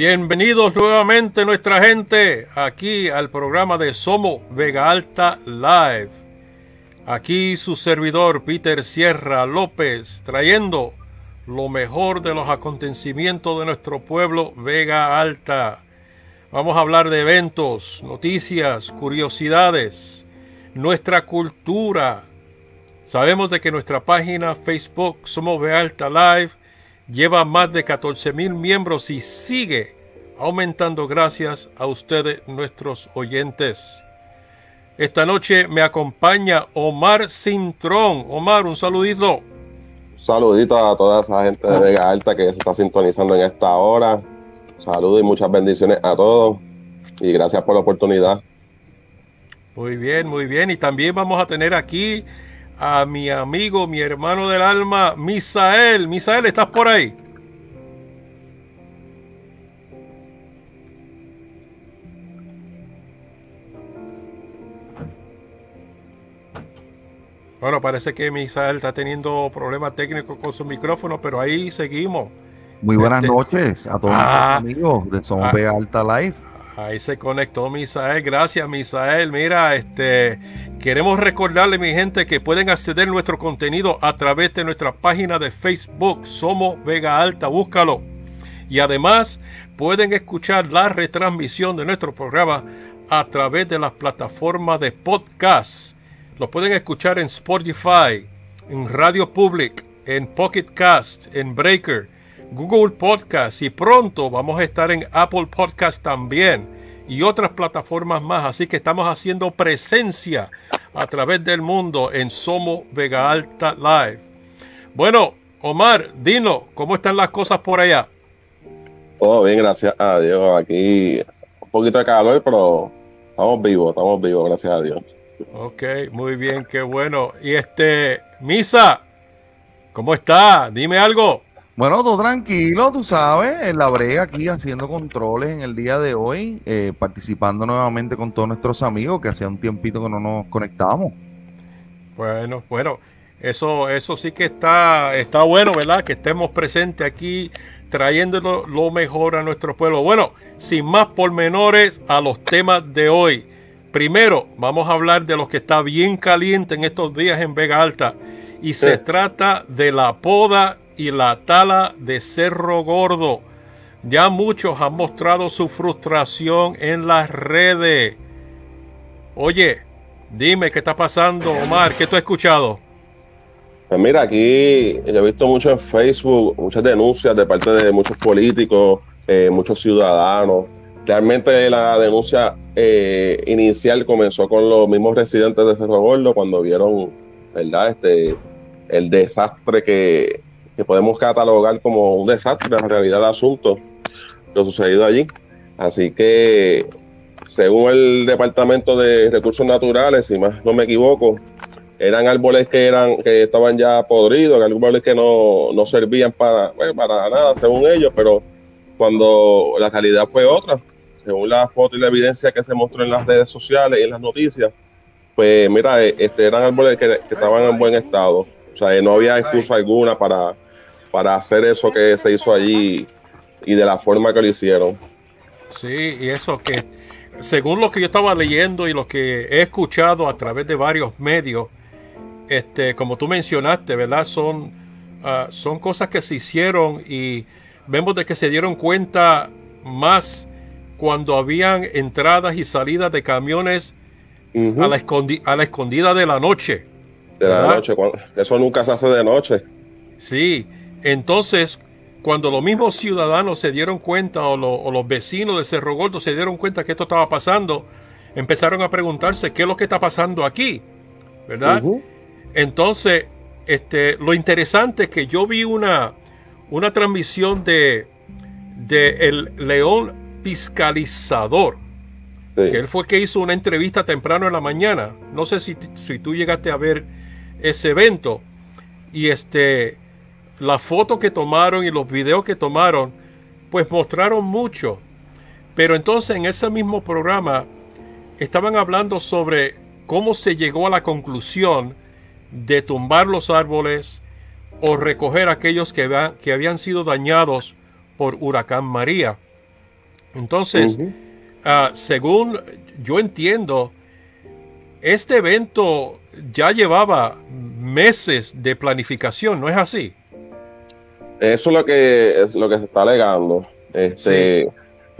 Bienvenidos nuevamente nuestra gente aquí al programa de Somos Vega Alta Live. Aquí su servidor Peter Sierra López trayendo lo mejor de los acontecimientos de nuestro pueblo Vega Alta. Vamos a hablar de eventos, noticias, curiosidades, nuestra cultura. Sabemos de que nuestra página Facebook Somos Vega Alta Live lleva más de 14 mil miembros y sigue aumentando gracias a ustedes, nuestros oyentes. Esta noche me acompaña Omar Cintrón. Omar, un saludito. Saludito a toda esa gente de Vega Alta que se está sintonizando en esta hora. Saludos y muchas bendiciones a todos. Y gracias por la oportunidad. Muy bien, muy bien. Y también vamos a tener aquí a mi amigo, mi hermano del alma, Misael. Misael, ¿estás por ahí? Bueno, parece que Misael está teniendo problemas técnicos con su micrófono, pero ahí seguimos. Muy buenas este, noches a todos ah, amigos de Zombie ah, Alta Live. Ahí se conectó Misael. Gracias, Misael. Mira, este queremos recordarle, mi gente, que pueden acceder a nuestro contenido a través de nuestra página de Facebook. Somos Vega Alta, búscalo. Y además pueden escuchar la retransmisión de nuestro programa a través de las plataformas de podcast. Lo pueden escuchar en Spotify, en Radio Public, en Pocket Cast, en Breaker Google Podcast y pronto vamos a estar en Apple Podcast también y otras plataformas más. Así que estamos haciendo presencia a través del mundo en Somo Vega Alta Live. Bueno, Omar, Dino, ¿cómo están las cosas por allá? Todo bien, gracias a Dios. Aquí un poquito de calor, pero estamos vivos, estamos vivos, gracias a Dios. Ok, muy bien, qué bueno. Y este, Misa, ¿cómo está? Dime algo. Bueno, todo tranquilo, tú sabes, en la brega aquí haciendo controles en el día de hoy, eh, participando nuevamente con todos nuestros amigos que hacía un tiempito que no nos conectábamos. Bueno, bueno, eso, eso sí que está, está bueno, ¿verdad? Que estemos presentes aquí trayendo lo mejor a nuestro pueblo. Bueno, sin más pormenores a los temas de hoy. Primero, vamos a hablar de lo que está bien caliente en estos días en Vega Alta. Y se trata de la poda y la tala de Cerro Gordo. Ya muchos han mostrado su frustración en las redes. Oye, dime qué está pasando, Omar, ¿qué tú has escuchado? Pues mira, aquí he visto mucho en Facebook, muchas denuncias de parte de muchos políticos, eh, muchos ciudadanos. Realmente la denuncia eh, inicial comenzó con los mismos residentes de Cerro Gordo cuando vieron, ¿verdad? Este, el desastre que, que podemos catalogar como un desastre en realidad del asunto, lo sucedido allí. Así que, según el Departamento de Recursos Naturales, si más no me equivoco, eran árboles que eran que estaban ya podridos, árboles que no, no servían para, para nada, según ellos, pero cuando la calidad fue otra, según la foto y la evidencia que se mostró en las redes sociales y en las noticias, pues mira, este, eran árboles que estaban en buen estado. O sea, no había excusa alguna para, para hacer eso que se hizo allí y de la forma que lo hicieron. Sí, y eso que, según lo que yo estaba leyendo y lo que he escuchado a través de varios medios, este, como tú mencionaste, ¿verdad? Son, ah, son cosas que se hicieron y vemos de que se dieron cuenta más cuando habían entradas y salidas de camiones a, la a la escondida de la noche. De la noche, eso nunca se hace de noche. Sí, entonces, cuando los mismos ciudadanos se dieron cuenta o, los vecinos de Cerro Gordo se dieron cuenta que esto estaba pasando, empezaron a preguntarse qué es lo que está pasando aquí, ¿verdad? Entonces, este, lo interesante es que yo vi una, una transmisión de, de el León Fiscalizador, que él fue el que hizo una entrevista temprano en la mañana. No sé si, si tú llegaste a ver ese evento. Y este, las fotos que tomaron y los videos que tomaron, pues mostraron mucho. Pero entonces en ese mismo programa estaban hablando sobre cómo se llegó a la conclusión de tumbar los árboles o recoger aquellos que, que habían sido dañados por huracán María. Entonces, uh, según yo entiendo, este evento ya llevaba meses de planificación, ¿no es así? Eso es lo que, es lo que se está alegando. Este,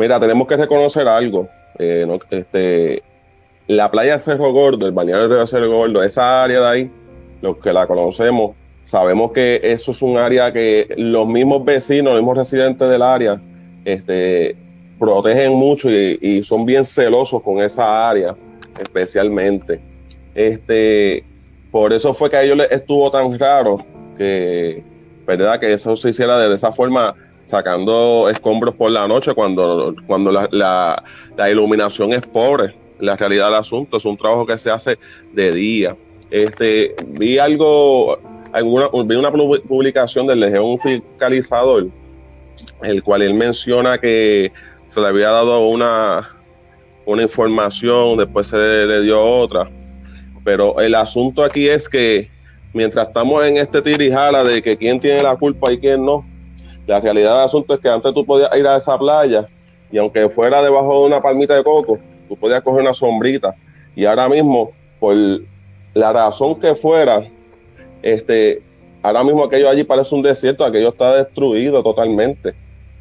Mira, tenemos que reconocer algo. Eh, este, la playa de Cerro Gordo, el balneario de Cerro Gordo, esa área de ahí, los que la conocemos, sabemos que eso es un área que los mismos vecinos, los mismos residentes del área, este, protegen mucho y, son bien celosos con esa área, especialmente. Este, por eso fue que a ellos les estuvo tan raro que, ¿verdad? Que eso se hiciera de esa forma, sacando escombros por la noche cuando, cuando la, la, iluminación es pobre. La realidad del asunto es un trabajo que se hace de día. Este, vi algo, alguna, vi una publicación del Legión Fiscalizador, el cual él menciona que se le había dado una, una información, después se le, dio otra. Pero el asunto aquí es que mientras estamos en este tirijala de que quién tiene la culpa y quién no, la realidad del asunto es que antes tú podías ir a esa playa y aunque fuera debajo de una palmita de coco, tú podías coger una sombrita. Y ahora mismo, por la razón que fuera, este, ahora mismo aquello allí parece un desierto, aquello está destruido totalmente.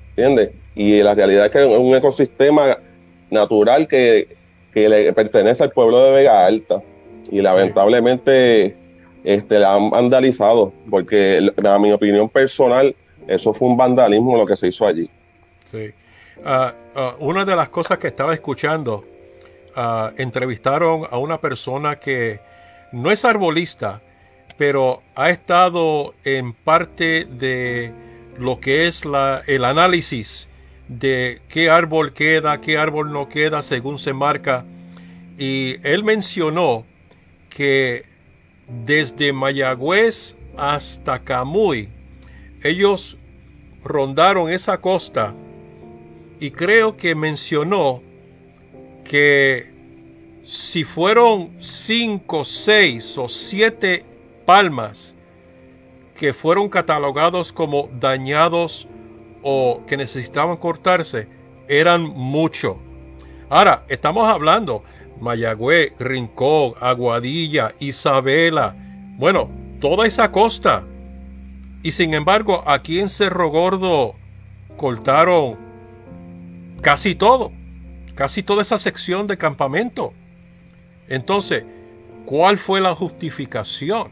¿Entiendes? Y la realidad es que es un ecosistema natural que, le pertenece al pueblo de Vega Alta. Y lamentablemente este, la han vandalizado, porque a mi opinión personal, eso fue un vandalismo lo que se hizo allí. Sí. Ah, ah, una de las cosas que estaba escuchando, ah, entrevistaron a una persona que no es arbolista, pero ha estado en parte de lo que es la, el análisis de qué árbol queda, qué árbol no queda según se marca. Y él mencionó que desde Mayagüez hasta Camuy, ellos rondaron esa costa y creo que mencionó que si fueron cinco, seis o siete palmas que fueron catalogados como dañados o que necesitaban cortarse eran mucho. Ahora, estamos hablando Mayagüez, Rincón, Aguadilla, Isabela, bueno, toda esa costa. Y sin embargo, aquí en Cerro Gordo cortaron casi todo, casi toda esa sección de campamento. Entonces, ¿cuál fue la justificación?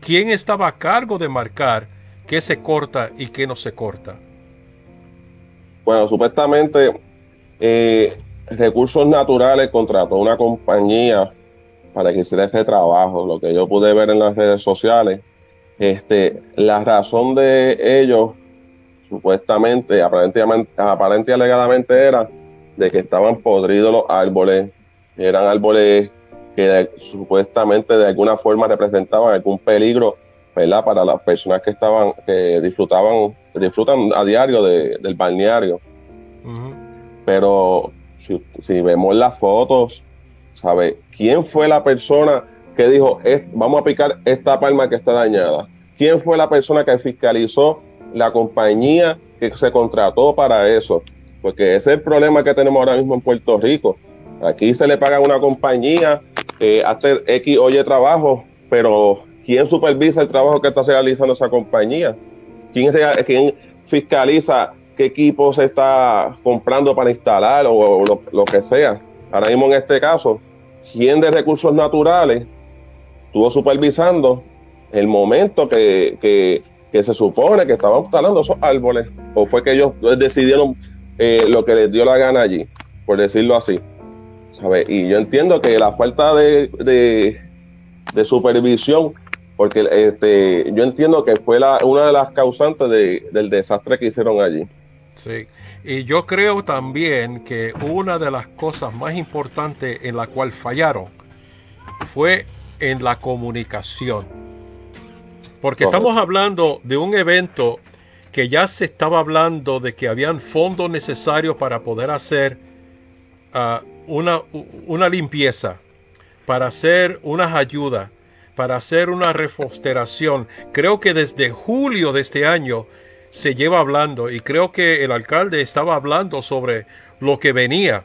¿Quién estaba a cargo de marcar qué se corta y qué no se corta? Bueno, supuestamente eh, Recursos Naturales contrató una compañía para que hiciera ese trabajo. Lo que yo pude ver en las redes sociales, este, la razón de ellos, supuestamente, aparentemente, aparentemente alegadamente era de que estaban podridos los árboles, eran árboles que supuestamente de alguna forma representaban algún peligro ¿verdad? para las personas que estaban que disfrutaban disfrutan a diario del balneario pero si, vemos las fotos sabe quién fue la persona que dijo vamos a picar esta palma que está dañada quién fue la persona que fiscalizó la compañía que se contrató para eso porque ese es el problema que tenemos ahora mismo en Puerto Rico. Aquí se le paga a una compañía eh, hacer X o Y trabajo, pero ¿quién supervisa el trabajo que está realizando esa compañía? ¿Quién, quién fiscaliza qué equipo se está comprando para instalar o, lo, que sea? Ahora mismo en este caso, ¿quién de recursos naturales estuvo supervisando el momento que, que, se supone que estaban instalando esos árboles? ¿O fue que ellos decidieron eh, lo que les dio la gana allí, por decirlo así? Y yo entiendo que la falta de, de, supervisión, porque este, yo entiendo que fue la, una de las causantes del desastre que hicieron allí. Sí, y yo creo también que una de las cosas más importantes en la cual fallaron fue en la comunicación. Porque estamos hablando de un evento que ya se estaba hablando de que habían fondos necesarios para poder hacer uh, una, una limpieza, para hacer unas ayudas, para hacer una refosteración. Creo que desde julio de este año se lleva hablando y creo que el alcalde estaba hablando sobre lo que venía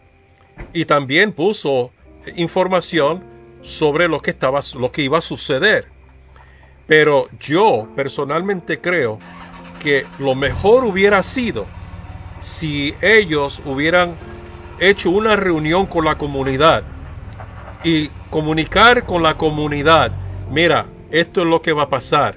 y también puso información sobre lo que estaba lo que iba a suceder. Pero yo personalmente creo que lo mejor hubiera sido si ellos hubieran hecho una reunión con la comunidad y comunicar con la comunidad, mira, esto es lo que va a pasar.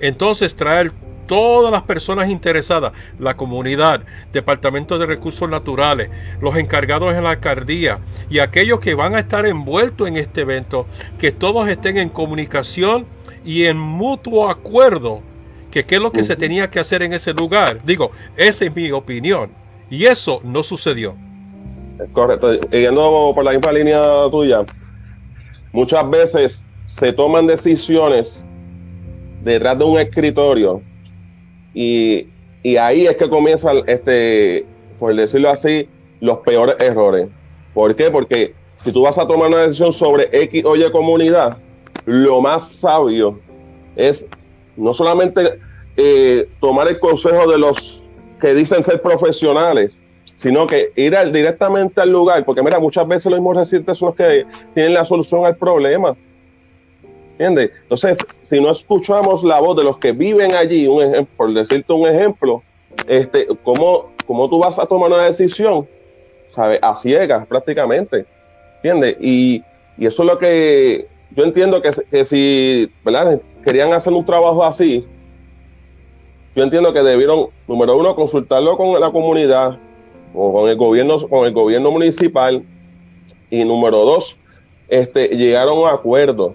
Entonces traer todas las personas interesadas, la comunidad, Departamento de Recursos Naturales, los encargados en la alcaldía y aquellos que van a estar envueltos en este evento, que todos estén en comunicación y en mutuo acuerdo que qué es lo que se tenía que hacer en ese lugar. Digo, esa es mi opinión. Y eso no sucedió. Correcto. Yendo por la misma línea tuya, muchas veces se toman decisiones detrás de un escritorio y, ahí es que comienzan, este, por decirlo así, los peores errores. ¿Por qué? Porque si tú vas a tomar una decisión sobre X o Y comunidad, lo más sabio es no solamente eh, tomar el consejo de los que dicen ser profesionales, sino que ir directamente al lugar, porque mira, muchas veces los mismos residentes son los que tienen la solución al problema. ¿Entiendes? Entonces, si no escuchamos la voz de los que viven allí, un por decirte un ejemplo, este, ¿cómo, ¿cómo tú vas a tomar una decisión? ¿Sabes? A ciegas prácticamente. ¿Entiendes? Y, eso es lo que yo entiendo que, que si ¿verdad? querían hacer un trabajo así, yo entiendo que debieron, número uno, consultarlo con la comunidad o con el gobierno, con el gobierno municipal, y número dos, este, llegaron a un acuerdo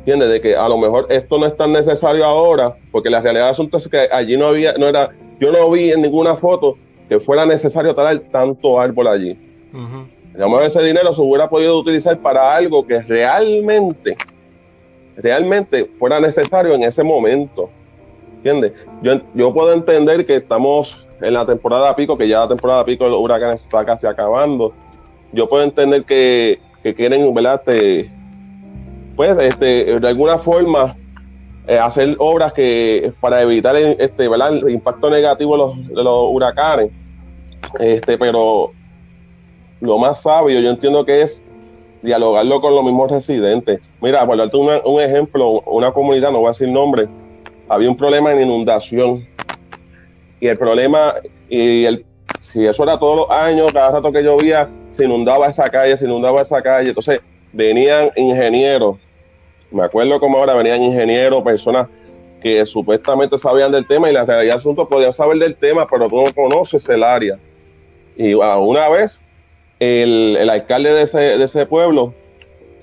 ¿Entiendes? De que a lo mejor esto no es tan necesario ahora, porque la realidad del asunto es que allí no había, no era, yo no vi en ninguna foto que fuera necesario talar tanto árbol allí. A lo mejor ese dinero se hubiera podido utilizar para algo que realmente, realmente fuera necesario en ese momento. ¿Entiendes? Yo, yo puedo entender que estamos en la temporada pico, que ya la temporada pico de los huracanes está casi acabando. Yo puedo entender que, que quieren, ¿verdad? Te, pues, este, de alguna forma, eh, hacer obras que para evitar este, el impacto negativo de los, huracanes. Este, pero lo más sabio, yo entiendo que es dialogarlo con los mismos residentes. Mira, por darte un ejemplo, una comunidad, no voy a decir nombre, había un problema en inundación. Y el problema, y el, si eso era todos los años, cada rato que llovía, se inundaba esa calle, se inundaba esa calle. Entonces venían ingenieros me acuerdo como ahora venían ingenieros, personas que supuestamente sabían del tema y la realidad del asunto podían saber del tema, pero tú no conoces el área. Y una vez el, alcalde de ese, de ese, pueblo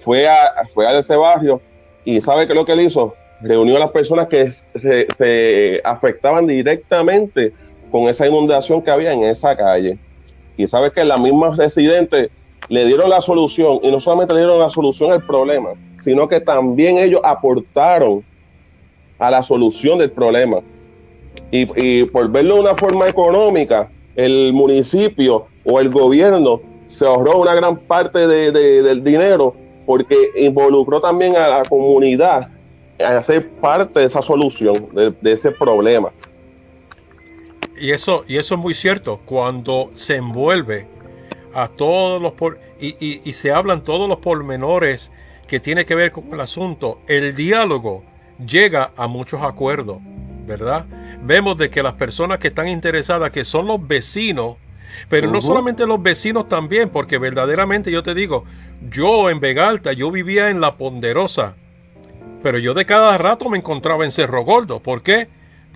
fue a, fue a ese barrio y ¿sabe qué lo que él hizo? Reunió a las personas que se, se afectaban directamente con esa inundación que había en esa calle. Y sabes que las mismas residentes le dieron la solución y no solamente le dieron la solución al problema, sino que también ellos aportaron a la solución del problema. Y, por verlo de una forma económica, el municipio o el gobierno se ahorró una gran parte del dinero porque involucró también a la comunidad a ser parte de esa solución, de, ese problema. Y eso, y eso es muy cierto, cuando se envuelve a todos los por, y, y, se hablan todos los pormenores que tiene que ver con el asunto, el diálogo llega a muchos acuerdos, ¿verdad? Vemos de que las personas que están interesadas, que son los vecinos, pero no solamente los vecinos también, porque verdaderamente yo te digo, yo en Vegalta, yo vivía en La Ponderosa, pero yo de cada rato me encontraba en Cerro Gordo. ¿Por qué?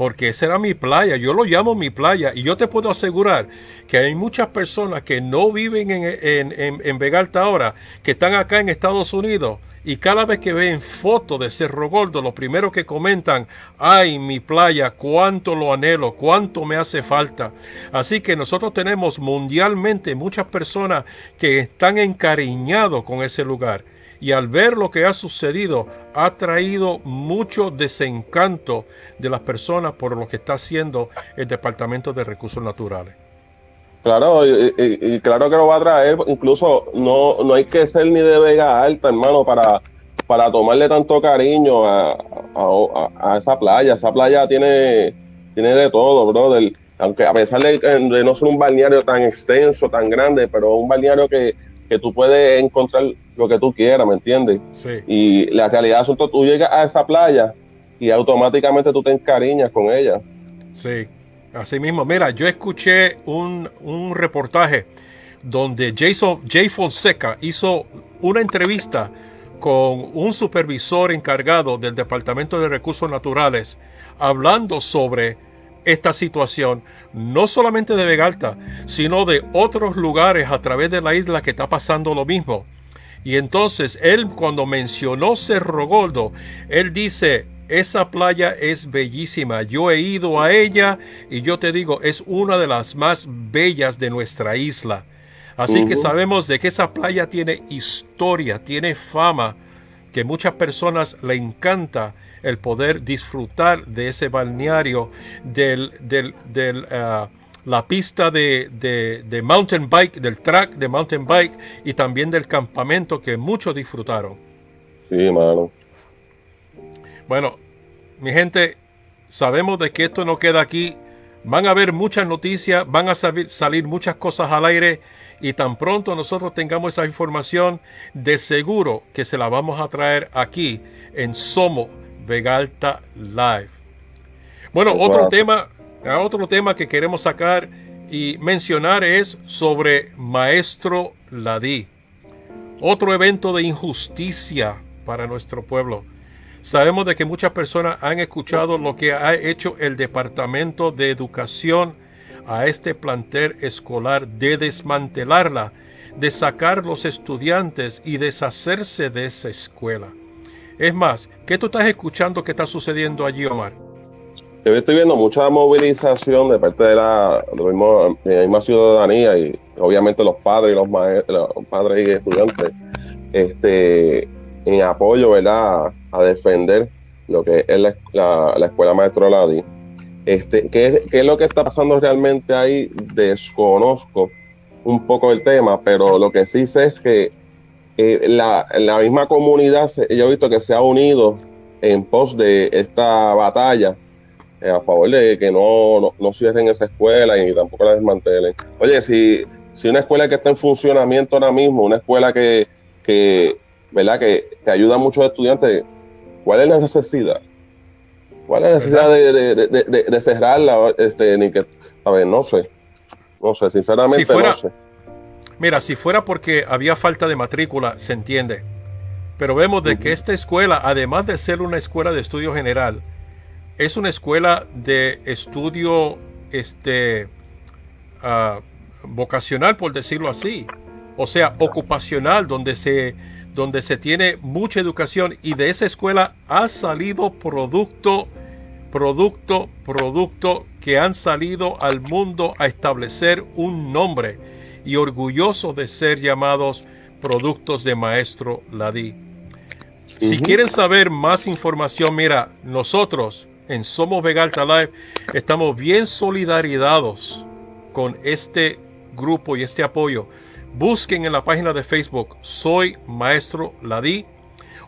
Porque esa era mi playa, yo lo llamo mi playa. Y yo te puedo asegurar que hay muchas personas que no viven en, en, en, Vegalta ahora, que están acá en Estados Unidos y cada vez que ven fotos de Cerro Gordo, lo primero que comentan, ay, mi playa, cuánto lo anhelo, cuánto me hace falta. Así que nosotros tenemos mundialmente muchas personas que están encariñados con ese lugar y al ver lo que ha sucedido ha traído mucho desencanto de las personas por lo que está haciendo el Departamento de Recursos Naturales. Claro, y, claro que lo va a traer, incluso no, no hay que ser ni de Vega Alta, hermano, para, para tomarle tanto cariño a, esa playa. Esa playa tiene tiene de todo, brother. Aunque a pesar de, de no ser un balneario tan extenso, tan grande, pero un balneario que, que tú puedes encontrar lo que tú quieras, ¿me entiendes? Sí. Y la realidad es que tú llegas a esa playa y automáticamente tú te encariñas con ella. Sí, así mismo. Mira, yo escuché un, un reportaje donde Jason, Jay Fonseca hizo una entrevista con un supervisor encargado del Departamento de Recursos Naturales hablando sobre esta situación, no solamente de Vegalta, sino de otros lugares a través de la isla que está pasando lo mismo. Y entonces él cuando mencionó Cerro Gordo, él dice, esa playa es bellísima, yo he ido a ella y yo te digo, es una de las más bellas de nuestra isla. Así que sabemos de que esa playa tiene historia, tiene fama, que muchas personas le encanta el poder disfrutar de ese balneario, del, del, del, ah, la pista de, de- de mountain bike, del track de mountain bike y también del campamento que muchos disfrutaron. Sí, mano. Bueno, mi gente, sabemos de que esto no queda aquí. Van a haber muchas noticias, van a salir, salir muchas cosas al aire y tan pronto nosotros tengamos esa información, de seguro que se la vamos a traer aquí en Somo Vegalta Live. Bueno, otro tema, otro tema que queremos sacar y mencionar es sobre Maestro Ladí. Otro evento de injusticia para nuestro pueblo. Sabemos de que muchas personas han escuchado lo que ha hecho el Departamento de Educación a este plantel escolar de desmantelarla, de sacar los estudiantes y deshacerse de esa escuela. Es más, ¿qué tú estás escuchando que está sucediendo allí, Omar? Yo estoy viendo mucha movilización de parte de la, misma ciudadanía y obviamente los padres y los, maestros, los padres y estudiantes este, en apoyo ¿verdad? a defender lo que es la, la, la escuela maestro Ladi. Este, ¿qué, ¿Qué es lo que está pasando realmente ahí? Desconozco un poco el tema, pero lo que sí sé es que eh, la, la misma comunidad, yo he visto que se ha unido en pos de esta batalla a favor de que no, no, no cierren esa escuela y tampoco la desmantelen. Oye, si, si una escuela que está en funcionamiento ahora mismo, una escuela que, que ¿verdad? Que, que ayuda a muchos estudiantes, ¿cuál es la necesidad? ¿Cuál es la necesidad de, de, de, de- cerrarla? Este, ni que, a ver, no sé. No sé, sinceramente Si fuera- no sé. Mira, si fuera porque había falta de matrícula, se entiende. Pero vemos de que esta escuela, además de ser una escuela de estudio general, es una escuela de estudio este, ah, vocacional, por decirlo así. O sea, ocupacional, donde se, donde se tiene mucha educación y de esa escuela ha salido producto, producto, producto que han salido al mundo a establecer un nombre y orgullosos de ser llamados productos de Maestro Ladí. Si quieren saber más información, mira, nosotros en Somos Vegalta Live estamos bien solidarizados con este grupo y este apoyo. Busquen en la página de Facebook Soy Maestro Ladí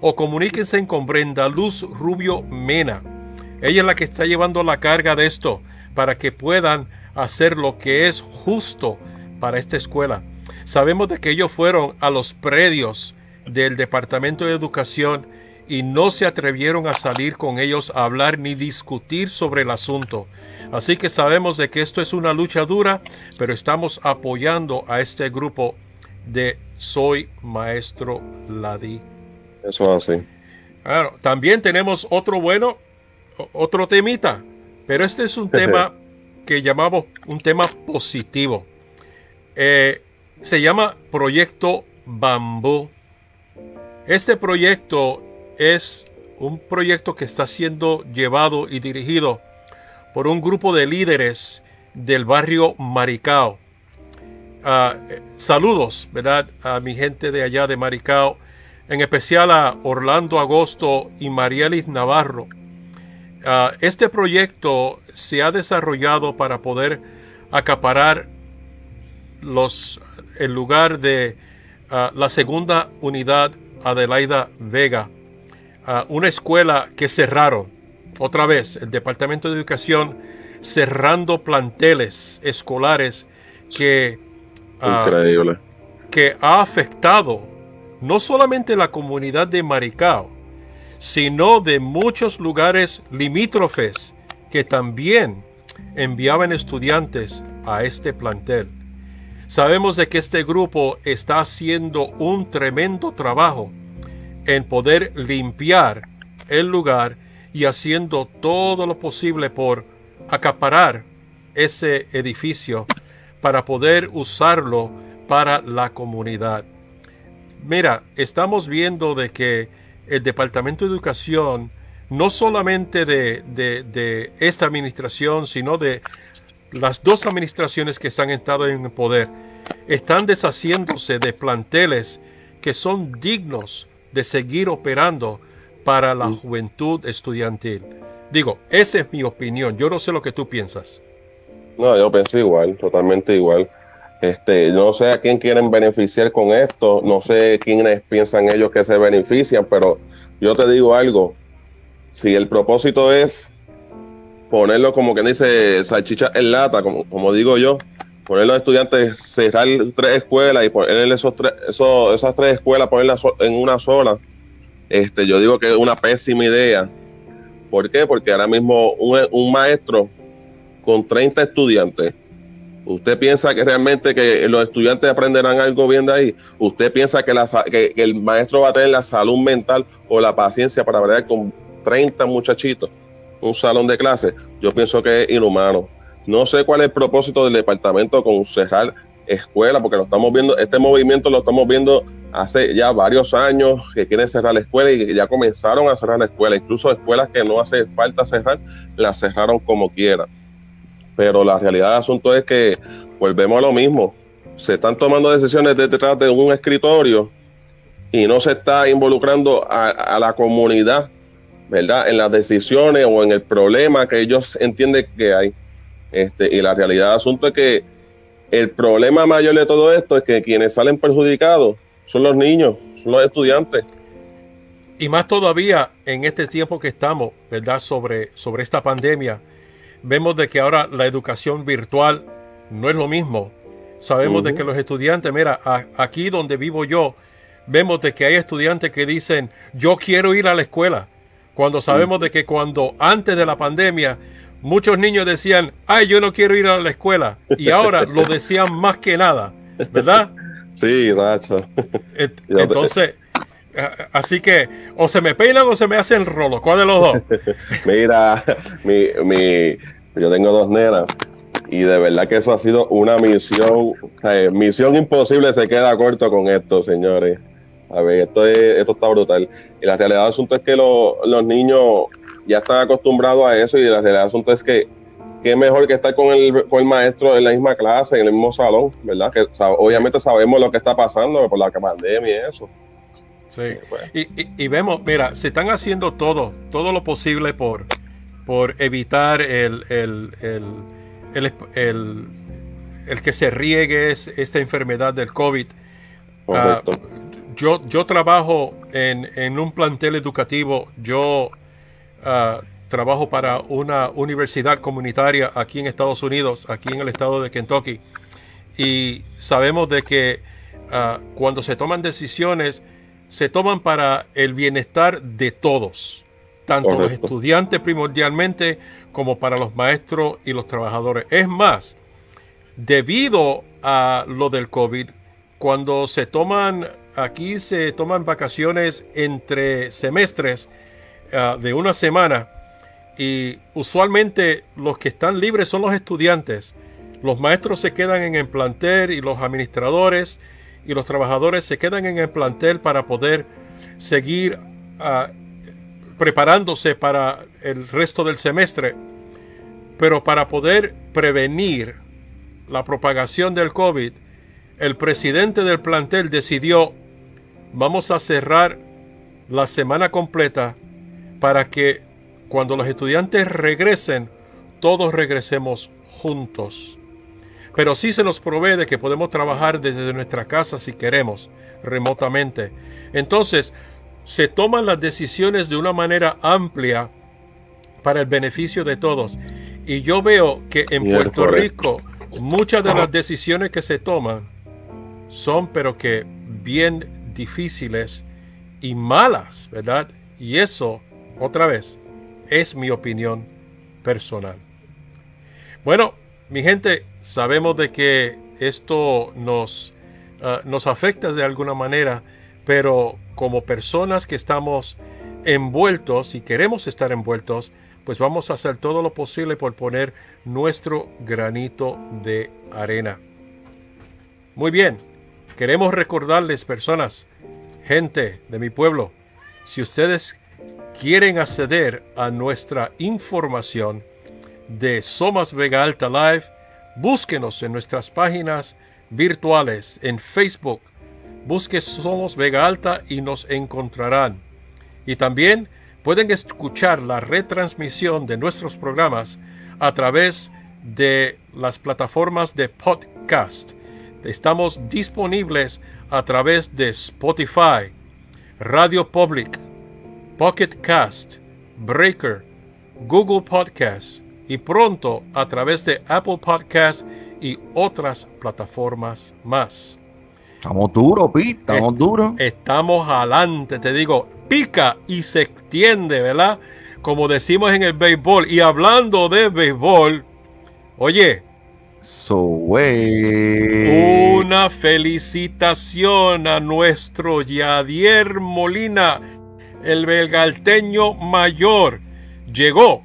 o comuníquense con Brenda Luz Rubio Mena. Ella es la que está llevando la carga de esto para que puedan hacer lo que es justo para esta escuela. Sabemos de que ellos fueron a los predios del Departamento de Educación y no se atrevieron a salir con ellos a hablar ni discutir sobre el asunto. Así que sabemos de que esto es una lucha dura, pero estamos apoyando a este grupo de Soy Maestro Ladí. Eso es así. Claro, también tenemos otro bueno, otro temita, pero este es un tema que llamamos un tema positivo. Eh, se llama Proyecto Bambú. Este proyecto es un proyecto que está siendo llevado y dirigido por un grupo de líderes del barrio Maricao. Ah, eh, saludos, ¿verdad? A mi gente de allá de Maricao, en especial a Orlando Agosto y Marielis Navarro. Ah, este proyecto se ha desarrollado para poder acaparar los, el lugar de ah, la segunda unidad Adelaida Vega, una escuela que cerraron. Otra vez, el Departamento de Educación cerrando planteles escolares que, ah, que ha afectado no solamente la comunidad de Maricao, sino de muchos lugares limítrofes que también enviaban estudiantes a este plantel. Sabemos de que este grupo está haciendo un tremendo trabajo en poder limpiar el lugar y haciendo todo lo posible por acaparar ese edificio para poder usarlo para la comunidad. Mira, estamos viendo de que el Departamento de Educación, no solamente de, esta administración, sino de las dos administraciones que han estado en poder, están deshaciéndose de planteles que son dignos de seguir operando para la juventud estudiantil. Digo, esa es mi opinión. Yo no sé lo que tú piensas. No, yo pienso igual, totalmente igual. Este, no sé a quién quieren beneficiar con esto, no sé quiénes piensan ellos que se benefician, pero yo te digo algo, si el propósito es ponerlo como que dice salchicha en lata, como, como digo yo, poner los estudiantes, cerrar tres escuelas y poner esos tres, esos, esas tres escuelas, ponerlas en una sola, este, yo digo que es una pésima idea. ¿Por qué? Porque ahora mismo un, maestro con 30 estudiantes, ¿usted piensa que realmente que los estudiantes aprenderán algo bien de ahí? ¿Usted piensa que, el maestro va a tener la salud mental o la paciencia para bregar con 30 muchachitos? Un salón de clase, yo pienso que es inhumano. No sé cuál es el propósito del departamento con cerrar escuelas, porque lo estamos viendo, este movimiento lo estamos viendo hace ya varios años que quieren cerrar la escuela y ya comenzaron a cerrar la escuela, incluso escuelas que no hace falta cerrar, las cerraron como quieran. Pero la realidad del asunto es que volvemos a lo mismo. Se están tomando decisiones detrás de un escritorio y no se está involucrando a, a la comunidad, ¿verdad? En las decisiones o en el problema que ellos entienden que hay. Este, y la realidad del asunto es que el problema mayor de todo esto es que quienes salen perjudicados son los niños, son los estudiantes. Y más todavía en este tiempo que estamos, ¿verdad? Sobre, sobre esta pandemia, vemos de que ahora la educación virtual no es lo mismo. Sabemos de que los estudiantes, mira, a- aquí donde vivo yo, vemos de que hay estudiantes que dicen, yo quiero ir a la escuela. Cuando sabemos de que cuando antes de la pandemia, muchos niños decían, ay, yo no quiero ir a la escuela. Y ahora lo decían más que nada, ¿verdad? Sí, Nacho. Entonces, así que o se me peinan o se me hacen rolo. ¿Cuál de los dos? Mira, mi, mi, yo tengo dos nenas y de verdad que eso ha sido una misión, misión imposible se queda corto con esto, señores. A ver, esto, es, esto está brutal. Y la realidad del asunto es que lo- los niños ya están acostumbrados a eso y la realidad asunto es que qué mejor que estar con el, con el maestro en la misma clase, en el mismo salón, ¿verdad? Que obviamente sabemos lo que está pasando por la pandemia y eso. Sí. Pues, Y, y- y vemos, mira, se están haciendo todo, todo lo posible por, por evitar el, el, el, el, el- que se riegue es- esta enfermedad del COVID. Correcto. yo, yo trabajo en, en un plantel educativo, yo ah, trabajo para una universidad comunitaria aquí en Estados Unidos, aquí en el estado de Kentucky, y sabemos de que ah, cuando se toman decisiones, se toman para el bienestar de todos, tanto los estudiantes primordialmente como para los maestros y los trabajadores. Es más, debido a lo del COVID, cuando se toman, aquí se toman vacaciones entre semestres ah, de una semana y usualmente los que están libres son los estudiantes. Los maestros se quedan en el plantel y los administradores y los trabajadores se quedan en el plantel para poder seguir ah, preparándose para el resto del semestre. Pero para poder prevenir la propagación del COVID, el presidente del plantel decidió, vamos a cerrar la semana completa para que cuando los estudiantes regresen, todos regresemos juntos. Pero sí se nos provee de que podemos trabajar desde nuestra casa si queremos, remotamente. Entonces, se toman las decisiones de una manera amplia para el beneficio de todos. Y yo veo que en Puerto Rico muchas de las decisiones que se toman son pero que bien difíciles y malas, ¿verdad? Y eso, otra vez, es mi opinión personal. Bueno, mi gente, sabemos de que esto nos, ah, nos afecta de alguna manera, pero como personas que estamos envueltos y queremos estar envueltos, pues vamos a hacer todo lo posible por poner nuestro granito de arena. Muy bien, queremos recordarles personas, gente de mi pueblo, si ustedes quieren acceder a nuestra información de Somas Vega Alta Live, búsquenos en nuestras páginas virtuales en Facebook. Busque Somos Vega Alta y nos encontrarán. Y también pueden escuchar la retransmisión de nuestros programas a través de las plataformas de podcast. Estamos disponibles a través de Spotify, Radio Public, Pocket Cast, Breaker, Google Podcast y pronto a través de Apple Podcast y otras plataformas más. Estamos duros, Pete, estamos duros. Estamos adelante, te digo, pica y se extiende, ¿verdad? Como decimos en el béisbol. Y hablando de béisbol, oye, so, una felicitación a nuestro Yadier Molina, el belgalteño mayor. Llegó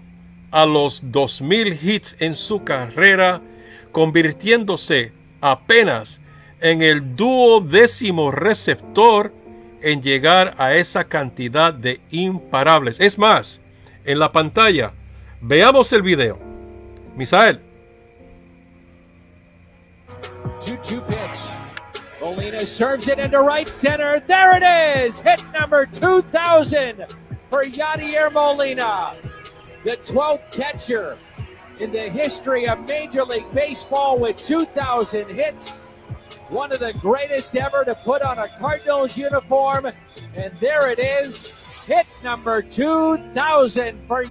a los 2.000 hits en su carrera, convirtiéndose apenas en el duodécimo receptor en llegar a esa cantidad de imparables. Es más, en la pantalla, veamos el video. Misael. 2-2 pitch. Molina serves it into right center. There it is. Hit number 2000 for Yadier Molina, the 12th catcher in the history of Major League Baseball with 2,000 hits one of the greatest ever to put on a Cardinals uniform. And there it is, hit number 2000 for...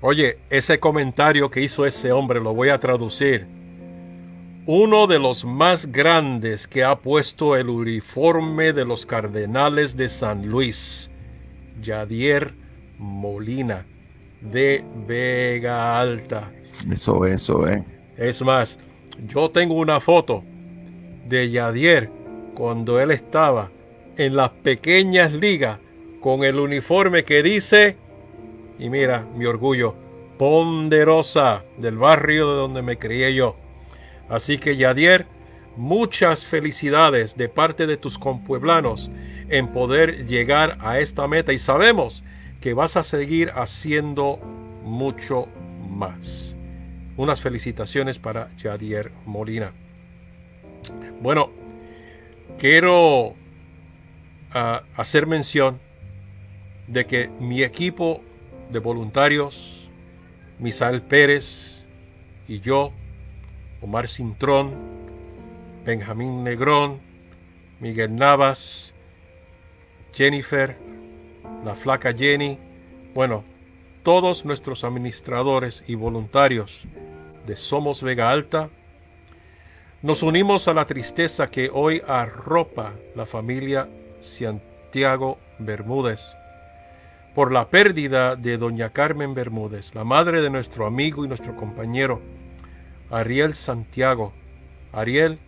Oye, ese comentario que hizo ese hombre lo voy a traducir. Uno de los más grandes que ha puesto el uniforme de los Cardenales de San Luis, Yadier Molina, de Vega Alta. Eso, eso, eh. Es más, yo tengo una foto de Yadier cuando él estaba en las pequeñas ligas con el uniforme que dice, y mira mi orgullo, Ponderosa del barrio de donde me crié yo. Así que Yadier, muchas felicidades de parte de tus compueblanos en poder llegar a esta meta y sabemos que vas a seguir haciendo mucho más. Unas felicitaciones para Jadier Molina. Bueno, quiero ah, hacer mención de que mi equipo de voluntarios, Misael Pérez y yo, Omar Cintrón, Benjamín Negrón, Miguel Navas, Jennifer, la flaca Jenny, bueno, todos nuestros administradores y voluntarios de Somos Vega Alta, nos unimos a la tristeza que hoy arropa la familia Santiago Bermúdez por la pérdida de doña Carmen Bermúdez, la madre de nuestro amigo y nuestro compañero Ariel Santiago. Ariel,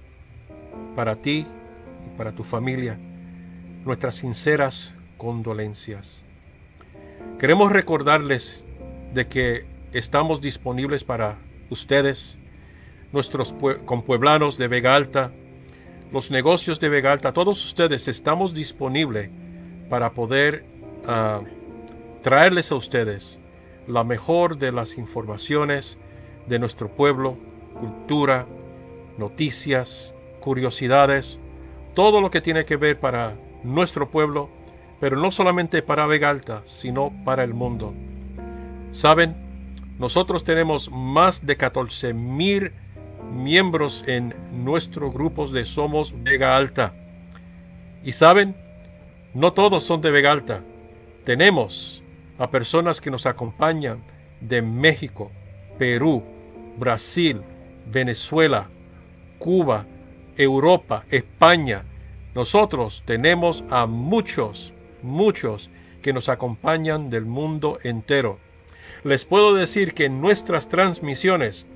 para ti y para tu familia, nuestras sinceras condolencias. Queremos recordarles de que estamos disponibles para ustedes, nuestros compueblanos de Vega Alta, los negocios de Vega Alta, todos ustedes estamos disponibles para poder ah, traerles a ustedes la mejor de las informaciones de nuestro pueblo, cultura, noticias, curiosidades, todo lo que tiene que ver para nuestro pueblo pero no solamente para Vega Alta, sino para el mundo. Saben, nosotros tenemos más de 14 mil miembros en nuestros grupos de Somos Vega Alta. Y saben, no todos son de Vega Alta. Tenemos a personas que nos acompañan de México, Perú, Brasil, Venezuela, Cuba, Europa, España. Nosotros tenemos a muchos, muchos que nos acompañan del mundo entero. Les puedo decir que en nuestras transmisiones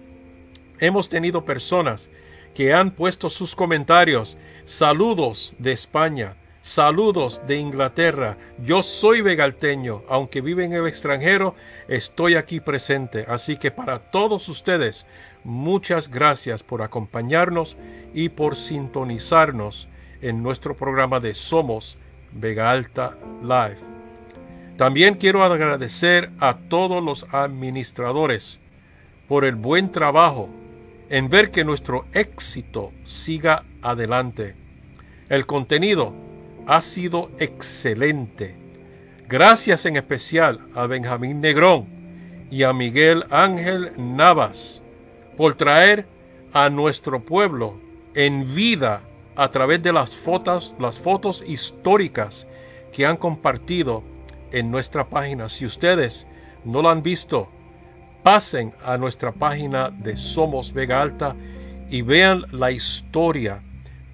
hemos tenido personas que han puesto sus comentarios. Saludos de España, saludos de Inglaterra. Yo soy vegalteño, aunque vive en el extranjero, estoy aquí presente. Así que para todos ustedes, muchas gracias por acompañarnos y por sintonizarnos en nuestro programa de Somos Vega Alta Live. También quiero agradecer a todos los administradores por el buen trabajo en ver que nuestro éxito siga adelante. El contenido ha sido excelente. Gracias en especial a Benjamín Negrón y a Miguel Ángel Navas por traer a nuestro pueblo en vida a través de las fotos, las fotos históricas que han compartido en nuestra página. Si ustedes no lo han visto, pasen a nuestra página de Somos Vega Alta y vean la historia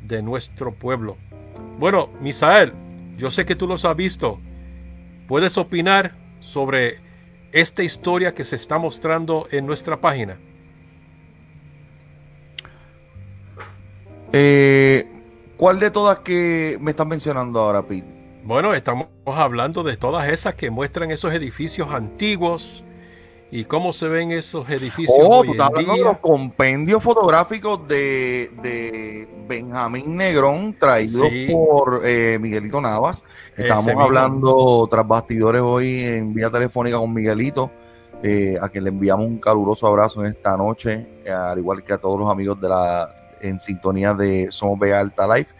de nuestro pueblo. Bueno, Misael, yo sé que tú los has visto. ¿Puedes opinar sobre esta historia que se está mostrando en nuestra página? Eh, ¿Cuál de todas que me están mencionando ahora, Pete? Bueno, estamos hablando de todas esas que muestran esos edificios antiguos y cómo se ven esos edificios. Oh, tú estás hablando de los compendios fotográficos de, Benjamín Negrón, traídos por eh, Miguelito Navas. Estamos hablando tras bastidores hoy en vía telefónica con Miguelito, eh, a quien le enviamos un caluroso abrazo en esta noche, al igual que a todos los amigos de la en sintonía de Somos Vega Alta Life.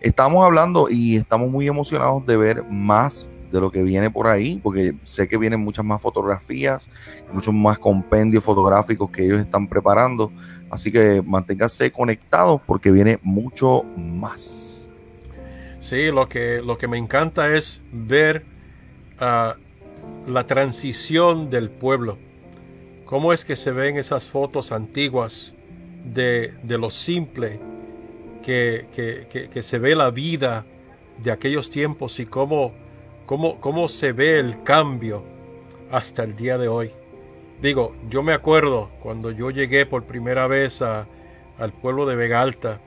Estamos hablando y estamos muy emocionados de ver más de lo que viene por ahí, porque sé que vienen muchas más fotografías, muchos más compendios fotográficos que ellos están preparando. Así que manténganse conectados porque viene mucho más. Sí, lo que, lo que me encanta es ver ah, la transición del pueblo. Cómo es que se ven esas fotos antiguas de, lo simple que, que, se ve la vida de aquellos tiempos y cómo cómo, se ve el cambio hasta el día de hoy. Digo, yo me acuerdo cuando yo llegué por primera vez al pueblo de Vega Alta,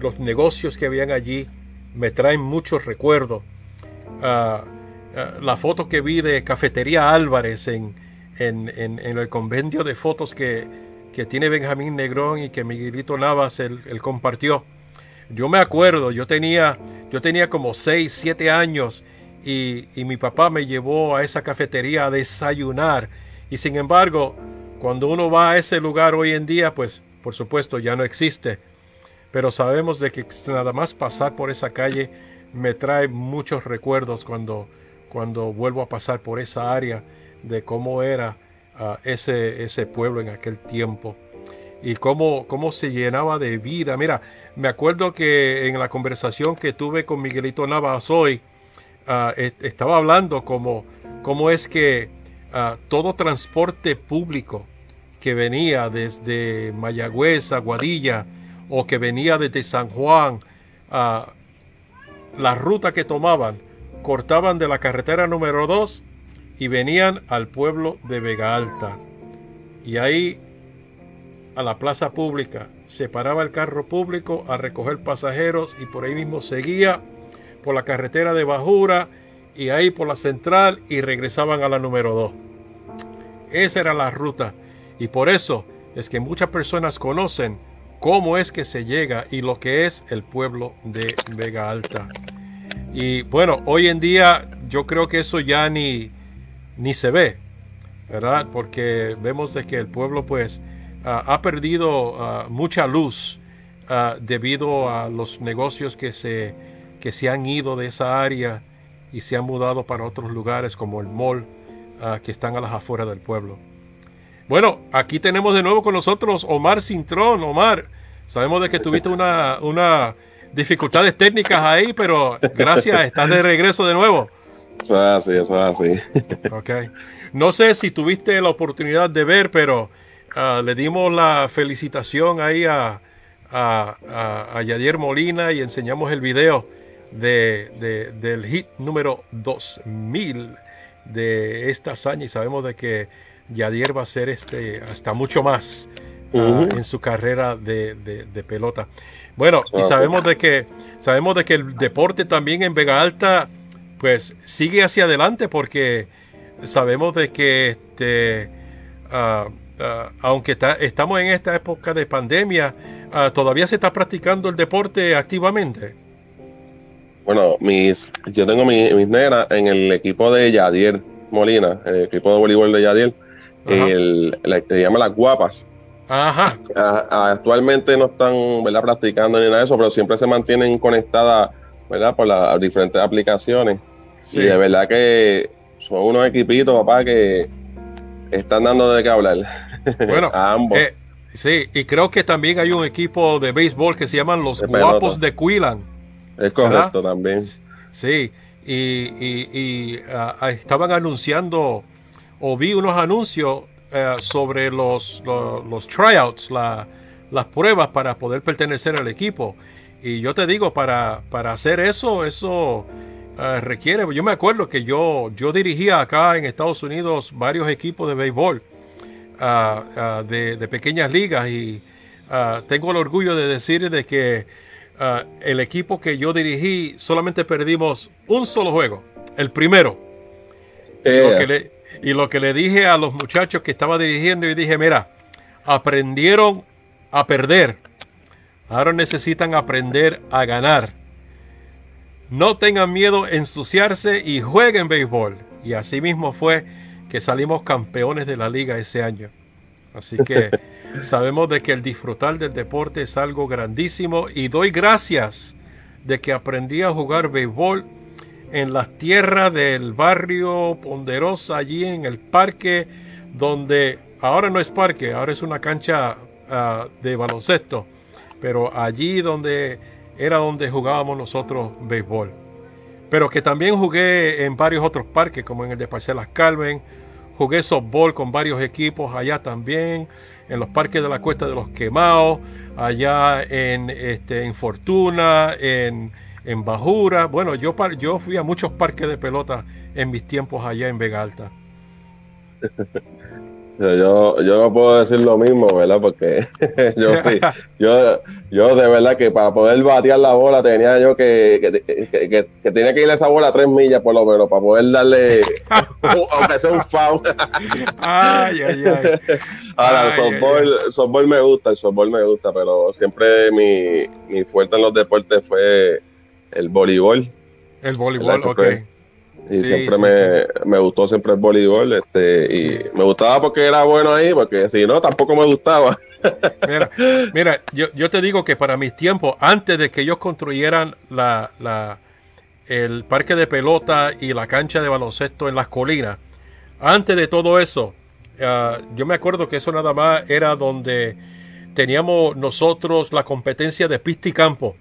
los negocios que habían allí me traen muchos recuerdos. la foto que vi de Cafetería Álvarez en, en, el convenio de fotos que, tiene Benjamín Negrón y que Miguelito Navas él compartió. Yo me acuerdo, yo tenía yo tenía como 6, 7 años y, mi papá me llevó a esa cafetería a desayunar. Y sin embargo, cuando uno va a ese lugar hoy en día, pues por supuesto ya no existe. Pero sabemos de que nada más pasar por esa calle me trae muchos recuerdos cuando, cuando vuelvo a pasar por esa área de cómo era ah, ese, ese pueblo en aquel tiempo y cómo, cómo se llenaba de vida. Mira, me acuerdo que en la conversación que tuve con Miguelito Navas hoy, ah, estaba hablando como cómo es que ah, todo transporte público que venía desde Mayagüez a Guadilla o que venía desde San Juan, uh, la ruta que tomaban, cortaban de la carretera número 2 y venían al pueblo de Vega Alta. Y ahí a la plaza pública, se paraba el carro público a recoger pasajeros y por ahí mismo seguía por la carretera de Bajura y ahí por la central y regresaban a la número 2. Esa era la ruta y por eso es que muchas personas conocen cómo es que se llega y lo que es el pueblo de Vega Alta. Y bueno, hoy en día yo creo que eso ya ni, ni se ve, ¿verdad? Porque vemos de que el pueblo pues ha perdido ah, mucha luz ah, debido a los negocios que se, que se han ido de esa área y se han mudado para otros lugares como el mall que están a las afueras del pueblo. Bueno, aquí tenemos de nuevo con nosotros Omar Cintrón. Omar, sabemos de que tuviste una, una dificultades técnicas ahí, pero gracias, estás de regreso de nuevo. Eso es así, eso es así. ok. No sé si tuviste la oportunidad de ver, pero uh, le dimos la felicitación ahí a, a, a, Yadier Molina y enseñamos el video de, de, del hit número 2000 de esta hazaña y sabemos de que Yadier va a ser este, hasta mucho más uh, en su carrera de, de pelota. Bueno, y sabemos de que sabemos de que el deporte también en Vega Alta pues sigue hacia adelante porque sabemos de que este, uh, uh, aunque está, estamos en esta época de pandemia, uh, todavía se está practicando el deporte activamente. Bueno, mis, yo tengo mis, mis nenas en el equipo de Yadier Molina, el equipo de voleibol de Yadier, el, el, se llama Las Guapas. Ajá. actualmente no están ¿verdad? practicando ni nada de eso, pero siempre se mantienen conectadas ¿verdad? por las diferentes aplicaciones. Y de verdad que son unos equipitos, papá, que están dando de qué hablar. Bueno, a ambos. Eh, sí, y creo que también hay un equipo de béisbol que se llaman los Guapos de Quillan. Es correcto también. Sí, y, y, ah, estaban anunciando, o vi unos anuncios eh, sobre los, los, tryouts, las pruebas para poder pertenecer al equipo. Y yo te digo, para, para hacer eso, eso eh, requiere. Yo me acuerdo que yo, yo dirigía acá en Estados Unidos varios equipos de béisbol de, pequeñas ligas y tengo el orgullo de decir de que el equipo que yo dirigí solamente perdimos un solo juego, el primero. y lo que le dije a los muchachos que estaba dirigiendo, y dije, mira, aprendieron a perder. Ahora necesitan aprender a ganar no tengan miedo ensuciarse y jueguen béisbol. Y así mismo fue que salimos campeones de la liga ese año. Así que sabemos de que el disfrutar del deporte es algo grandísimo y doy gracias de que aprendí a jugar béisbol en las tierras del barrio Ponderosa, allí en el parque donde ahora no es parque, ahora es una cancha ah, de baloncesto, pero allí donde era donde jugábamos nosotros béisbol. Pero que también jugué en varios otros parques, como en el de Parcelas Carmen. Jugué softball con varios equipos allá también, en los parques de la Cuesta de los Quemados, allá en, este, en Fortuna, en, en Bajura. Bueno, yo, yo fui a muchos parques de pelota en mis tiempos allá en Vega Alta. Yo, yo no puedo decir lo mismo, ¿verdad? Porque yo, yo, yo de verdad que para poder batear la bola tenía yo que, que, que, tenía que ir a esa bola a tres millas por lo menos, para poder darle, aunque sea un foul. ay, ay, ay. Ahora, el softball, softball, me gusta, el softball me gusta, pero siempre mi, mi fuerte en los deportes fue el voleibol. El voleibol, ok. Y siempre me, gustó siempre el voleibol, este, y me gustaba porque era bueno ahí, porque si no, tampoco me gustaba. Mira, mira yo, yo, te digo que para mis tiempos, antes de que ellos construyeran la, la, el parque de pelota y la cancha de baloncesto en las colinas, antes de todo eso, ah, yo me acuerdo que eso nada más era donde teníamos nosotros la competencia de pista y campo.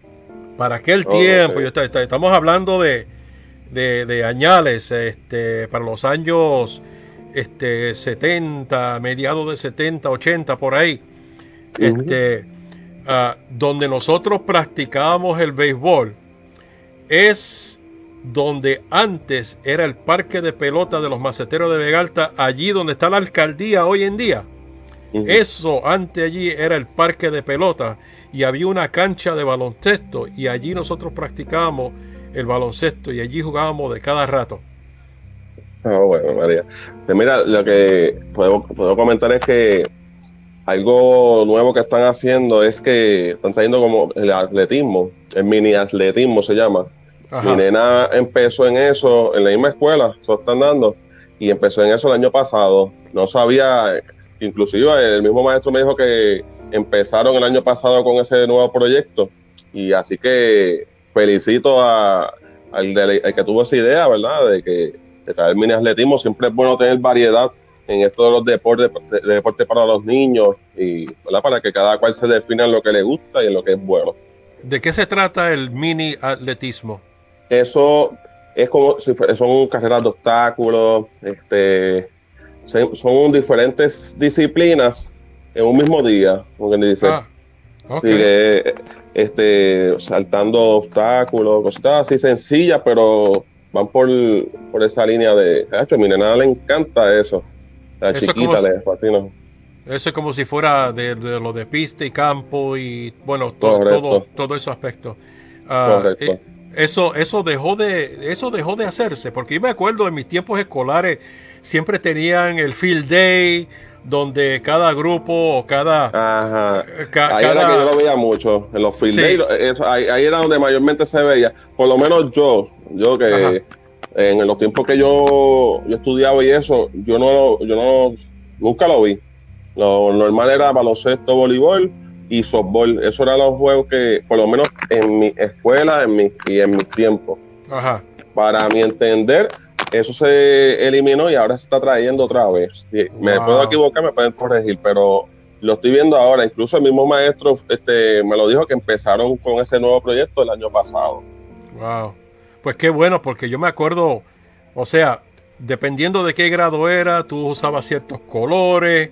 Para aquel oh, tiempo, yo estamos hablando de de, añales este, para los años este, 70, mediados de 70, 80, por ahí, este, ah, donde nosotros practicábamos el béisbol, es donde antes era el parque de pelota de los maceteros de Vegalta, allí donde está la alcaldía hoy en día. Eso antes allí era el parque de pelota y había una cancha de baloncesto y allí nosotros practicábamos el baloncesto y allí jugábamos de cada rato. Ah, bueno, María. Pues mira, lo que puedo, comentar es que algo nuevo que están haciendo es que están trayendo como el atletismo, el mini atletismo se llama. Mi nena empezó en eso, en la misma escuela, eso están dando, y empezó en eso el año pasado. No sabía, inclusive el mismo maestro me dijo que empezaron el año pasado con ese nuevo proyecto, y así que felicito a, al, que tuvo esa idea, ¿verdad? De que de traer mini atletismo siempre es bueno tener variedad en esto de los deportes, de, deportes para los niños y ¿verdad? para que cada cual se defina en lo que le gusta y en lo que es bueno. ¿De qué se trata el mini atletismo? Eso es como si son carreras de obstáculos, este, son diferentes disciplinas en un mismo día, como que dice. Ah, este, saltando obstáculos, cositas así sencillas, pero van por, por esa línea de. A mi nena le encanta eso. La chiquita le fascina. Eso es como si fuera de, lo de pista y campo y bueno, todo, todo, todo ese aspecto. Eh, eso, eso dejó de, eso dejó de hacerse, porque yo me acuerdo en mis tiempos escolares siempre tenían el field day, donde cada grupo o cada. Ajá. ahí era que yo lo veía mucho, en los field day, ahí, era donde mayormente se veía, por lo menos yo, yo que en los tiempos que yo, yo estudiaba y eso, yo no, yo no, nunca lo vi. Lo normal era baloncesto, voleibol y softball. Esos eran los juegos que, por lo menos en mi escuela en mi, y en mi tiempo, Ajá. para mi entender, eso se eliminó y ahora se está trayendo otra vez. Me puedo equivocar, me pueden corregir, pero lo estoy viendo ahora. Incluso el mismo maestro este, me lo dijo que empezaron con ese nuevo proyecto el año pasado. Wow. Pues qué bueno, porque yo me acuerdo, o sea, dependiendo de qué grado era, tú usabas ciertos colores,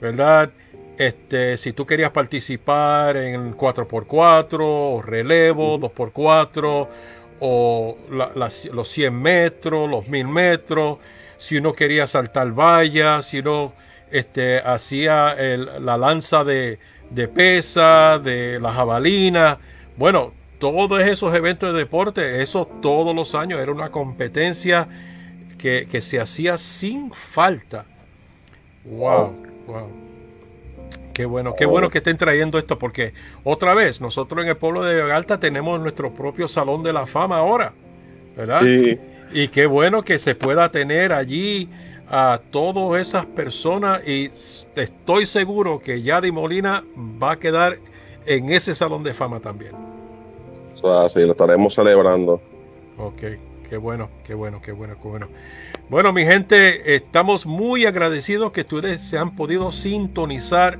¿verdad? Este, si tú querías participar en 4x4 o relevo, 2x4 o los 100 metros, los 1000 metros, si uno quería saltar vallas, si uno este, hacía la lanza de, pesa, de la jabalina, bueno, todos esos eventos de deporte, eso todos los años era una competencia que, que se hacía sin falta. Wow, wow. Qué bueno, qué bueno que estén trayendo esto, porque otra vez, nosotros en el pueblo de Vega tenemos nuestro propio Salón de la Fama ahora, ¿verdad? Y qué bueno que se pueda tener allí a todas esas personas y estoy seguro que Yadi Molina va a quedar en ese Salón de Fama también. Así, lo estaremos celebrando. Ok, qué bueno, qué bueno, qué bueno, qué bueno. Bueno, mi gente, estamos muy agradecidos que ustedes se han podido sintonizar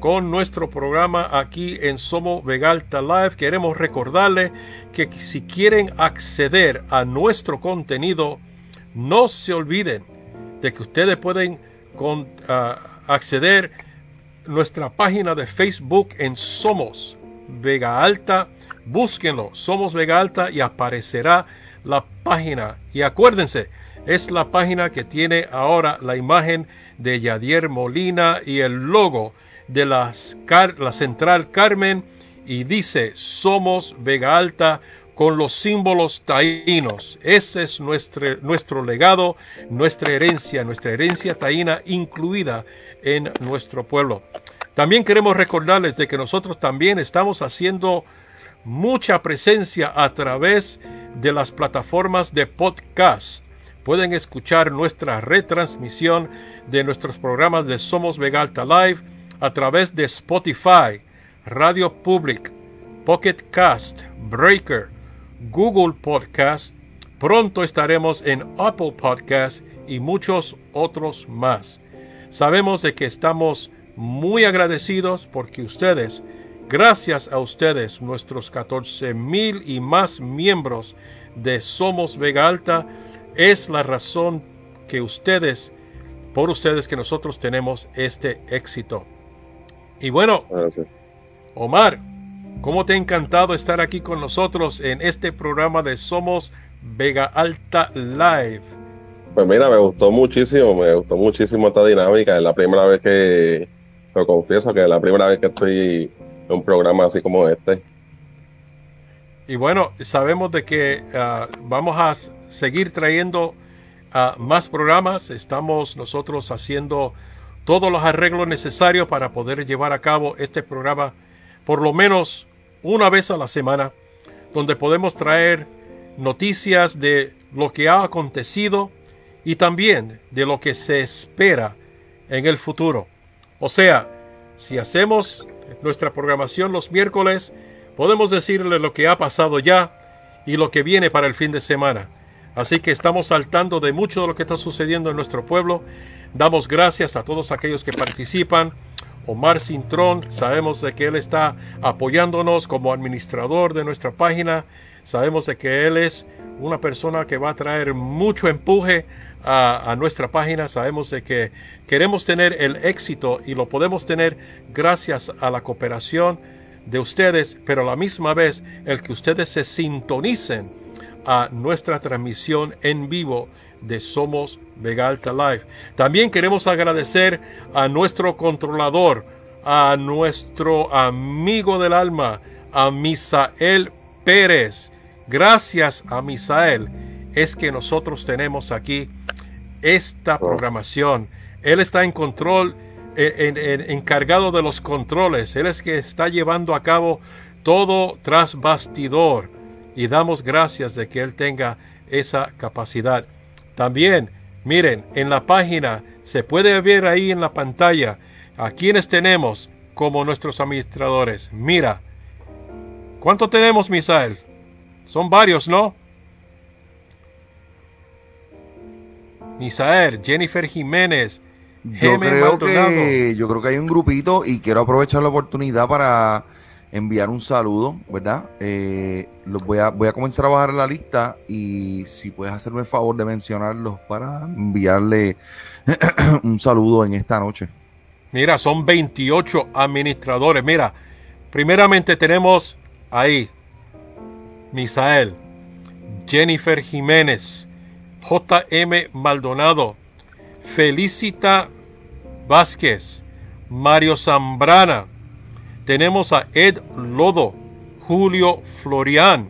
con nuestro programa aquí en Somos Vegalta Live. Queremos recordarles que si quieren acceder a nuestro contenido, no se olviden de que ustedes pueden con, ah, acceder a nuestra página de Facebook en Somos Vega Alta. Búsquenlo, Somos Vega Alta y aparecerá la página. Y acuérdense, es la página que tiene ahora la imagen de Yadier Molina y el logo de la Central Carmen y dice, somos Vega Alta con los símbolos taínos. Ese es nuestro, nuestro legado, nuestra herencia, nuestra herencia taína incluida en nuestro pueblo. También queremos recordarles de que nosotros también estamos haciendo mucha presencia a través de las plataformas de podcast. Pueden escuchar nuestra retransmisión de nuestros programas de Somos Vega Alta Live a través de Spotify, Radio Public, Pocket Cast, Breaker, Google Podcast. Pronto estaremos en Apple Podcast y muchos otros más. Sabemos de que estamos muy agradecidos porque ustedes, gracias a ustedes, nuestros 14 mil y más miembros de Somos Vega Alta, es la razón que ustedes, por ustedes que nosotros tenemos este éxito. Y bueno, Omar, ¿cómo te ha encantado estar aquí con nosotros en este programa de Somos Vega Alta Live? Pues mira, me gustó muchísimo, me gustó muchísimo esta dinámica. Es la primera vez que, lo confieso que es la primera vez que estoy un programa así como este. Y bueno, sabemos de que ah, vamos a seguir trayendo ah, más programas. Estamos nosotros haciendo todos los arreglos necesarios para poder llevar a cabo este programa por lo menos una vez a la semana, donde podemos traer noticias de lo que ha acontecido y también de lo que se espera en el futuro. O sea, si hacemos nuestra programación los miércoles, podemos decirle lo que ha pasado ya y lo que viene para el fin de semana. Así que estamos saltando de mucho de lo que está sucediendo en nuestro pueblo Damos gracias a todos aquellos que participan. Omar Cintrón, sabemos de que él está apoyándonos como administrador de nuestra página. Sabemos de que él es una persona que va a traer mucho empuje a, nuestra página. Sabemos de que queremos tener el éxito y lo podemos tener gracias a la cooperación de ustedes, pero a la misma vez el que ustedes se sintonicen a nuestra transmisión en vivo de Somos Vega Alta Live. También queremos agradecer a nuestro controlador, a nuestro amigo del alma, a Misael Pérez. Gracias a Misael es que nosotros tenemos aquí esta oh. programación. Él está en control, encargado de los controles. Él es que está llevando a cabo todo tras bastidor. Y damos gracias de que Él tenga esa capacidad. También, miren, en la página se puede ver ahí en la pantalla a quienes tenemos como nuestros administradores. Mira, ¿cuánto tenemos, Misael? Son varios, ¿no? Misael, Jennifer Jiménez, yo creo, que, yo creo que hay un grupito y quiero aprovechar la oportunidad para enviar un saludo, ¿verdad? Eh, los voy, a, voy a comenzar a bajar la lista y si puedes hacerme el favor de mencionarlos para enviarle un saludo en esta noche. Mira, son 28 administradores. Mira, primeramente tenemos ahí Misael, Jennifer Jiménez, JM Maldonado, Felicita Vázquez, Mario Zambrana. Tenemos a Ed Lodo, Julio Florian.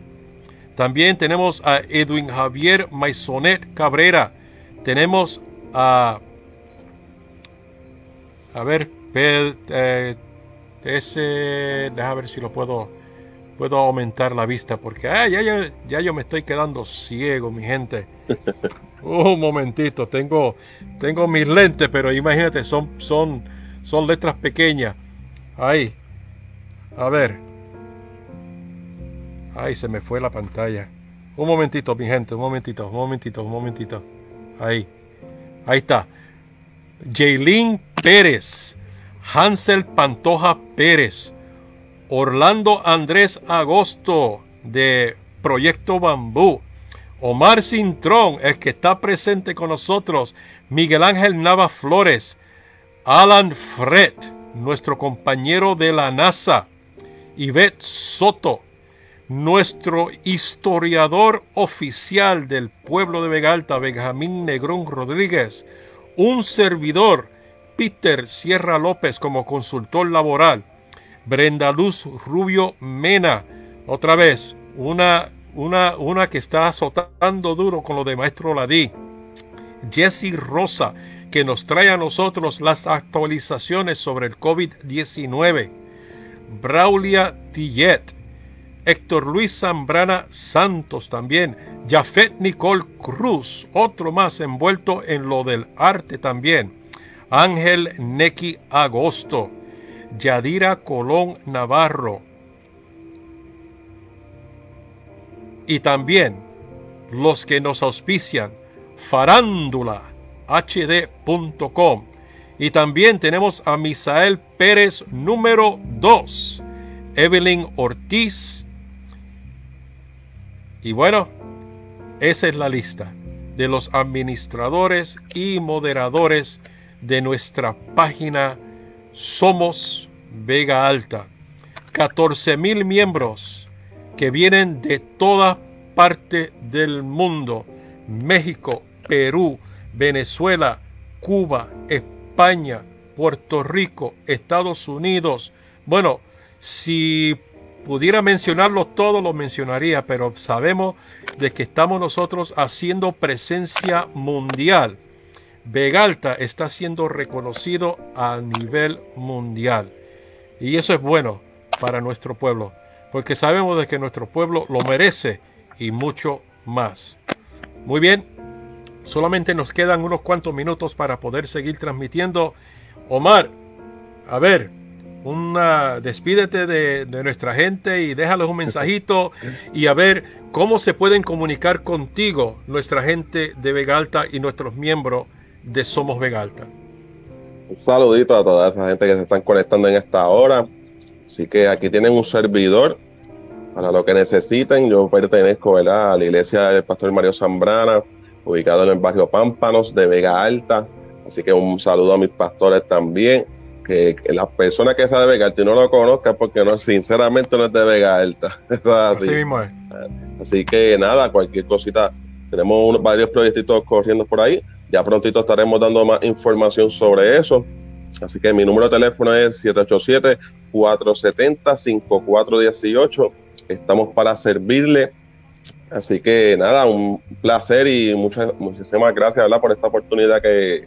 También tenemos a Edwin Javier Maisonet Cabrera. Tenemos a. A ver, eh, ese. Deja ver si lo puedo. Puedo aumentar la vista porque ah, ya, ya, ya yo me estoy quedando ciego, mi gente. Un momentito, tengo, tengo mis lentes, pero imagínate, son, son, son letras pequeñas. Ahí. A ver. Ahí se me fue la pantalla. Un momentito, mi gente, un momentito, un momentito, un momentito. Ahí. Ahí está. Jaylin Pérez. Hansel Pantoja Pérez. Orlando Andrés Agosto de Proyecto Bambú. Omar Cintrón, el que está presente con nosotros, Miguel Ángel Nava Flores, Alan Fred, nuestro compañero de la NASA, Ivette Soto, nuestro historiador oficial del pueblo de Vegalta, Benjamín Negrón Rodríguez, un servidor, Peter Sierra López como consultor laboral, Brenda Luz Rubio Mena, otra vez, una una, una que está azotando duro con lo de Maestro Ladí. Jesse Rosa, que nos trae a nosotros las actualizaciones sobre el COVID-19. Braulia Tillet. Héctor Luis Zambrana Santos también. Jafet Nicole Cruz, otro más envuelto en lo del arte también. Ángel Neki Agosto. Yadira Colón Navarro. y también los que nos auspician farándulahd.com y también tenemos a Misael Pérez número 2, Evelyn Ortiz. Y bueno, esa es la lista de los administradores y moderadores de nuestra página Somos Vega Alta. 14 mil miembros que vienen de toda parte del mundo. México, Perú, Venezuela, Cuba, España, Puerto Rico, Estados Unidos. Bueno, si pudiera mencionarlo todo, lo mencionaría, pero sabemos de que estamos nosotros haciendo presencia mundial. Vegalta está siendo reconocido a nivel mundial. Y eso es bueno para nuestro pueblo porque sabemos de que nuestro pueblo lo merece y mucho más. Muy bien, solamente nos quedan unos cuantos minutos para poder seguir transmitiendo. Omar, a ver, una despídete de, nuestra gente y déjales un mensajito y a ver cómo se pueden comunicar contigo nuestra gente de Vegalta y nuestros miembros de Somos Vegalta. Un saludito a toda esa gente que se están conectando en esta hora. Así que aquí tienen un servidor para lo que necesiten. Yo pertenezco a la iglesia del pastor Mario Zambrana, ubicado en el barrio Pámpanos de Vega Alta. Así que un saludo a mis pastores también. Que, las personas que sea de Vega Alta y no lo conozcan, porque no, sinceramente no es de Vega Alta. así. mismo es. Así que nada, cualquier cosita. Tenemos varios proyectos corriendo por ahí. Ya prontito estaremos dando más información sobre eso. Así que mi número de teléfono es 787-470-5418. Estamos para servirle. Así que nada, un placer y muchas, muchísimas gracias por esta oportunidad que,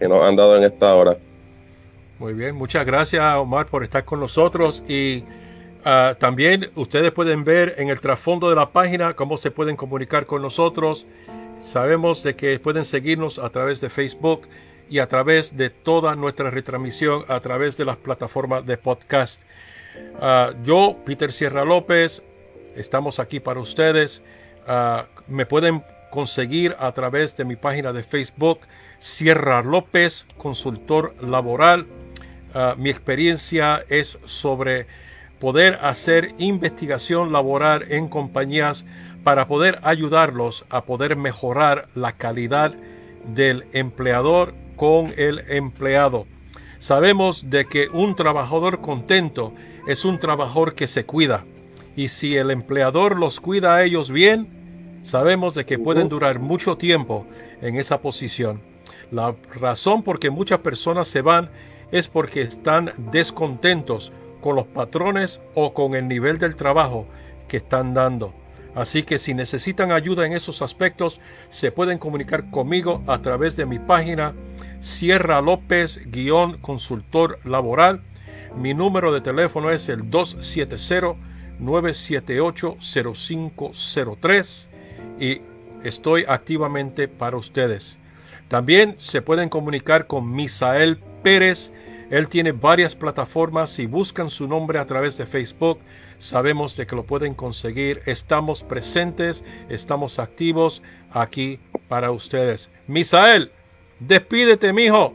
nos han dado en esta hora. Muy bien, muchas gracias Omar por estar con nosotros y ah, también ustedes pueden ver en el trasfondo de la página cómo se pueden comunicar con nosotros. Sabemos de que pueden seguirnos a través de Facebook y a través de toda nuestra retransmisión a través de las plataformas de podcast. Ah, yo, Peter Sierra López, estamos aquí para ustedes. Ah, me pueden conseguir a través de mi página de Facebook, Sierra López, consultor laboral. Ah, mi experiencia es sobre poder hacer investigación laboral en compañías para poder ayudarlos a poder mejorar la calidad del empleador con el empleado. Sabemos de que un trabajador contento es un trabajador que se cuida. Y si el empleador los cuida a ellos bien, sabemos de que pueden durar mucho tiempo en esa posición. La razón por que muchas personas se van es porque están descontentos con los patrones o con el nivel del trabajo que están dando. Así que si necesitan ayuda en esos aspectos, se pueden comunicar conmigo a través de mi página Sierra López guion consultor laboral. Mi número de teléfono es el 270-978-0503 y estoy activamente para ustedes. También se pueden comunicar con Misael Pérez. Él tiene varias plataformas. Si buscan su nombre a través de Facebook, sabemos de que lo pueden conseguir. Estamos presentes, estamos activos aquí para ustedes. Misael, Despídete, mijo.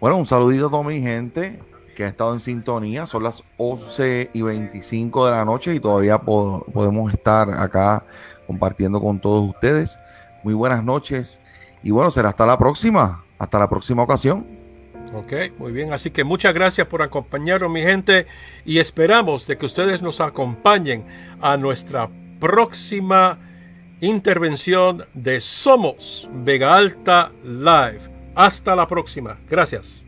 Bueno, un saludito a toda mi gente que ha estado en sintonía. Son las 11 y 25 de la noche y todavía podemos estar acá compartiendo con todos ustedes. Muy buenas noches y bueno, será hasta la próxima. Hasta la próxima ocasión. Ok, muy bien. Así que muchas gracias por acompañarnos, mi gente, y esperamos de que ustedes nos acompañen a nuestra próxima intervención de Somos Vega Alta Live. Hasta la próxima. Gracias.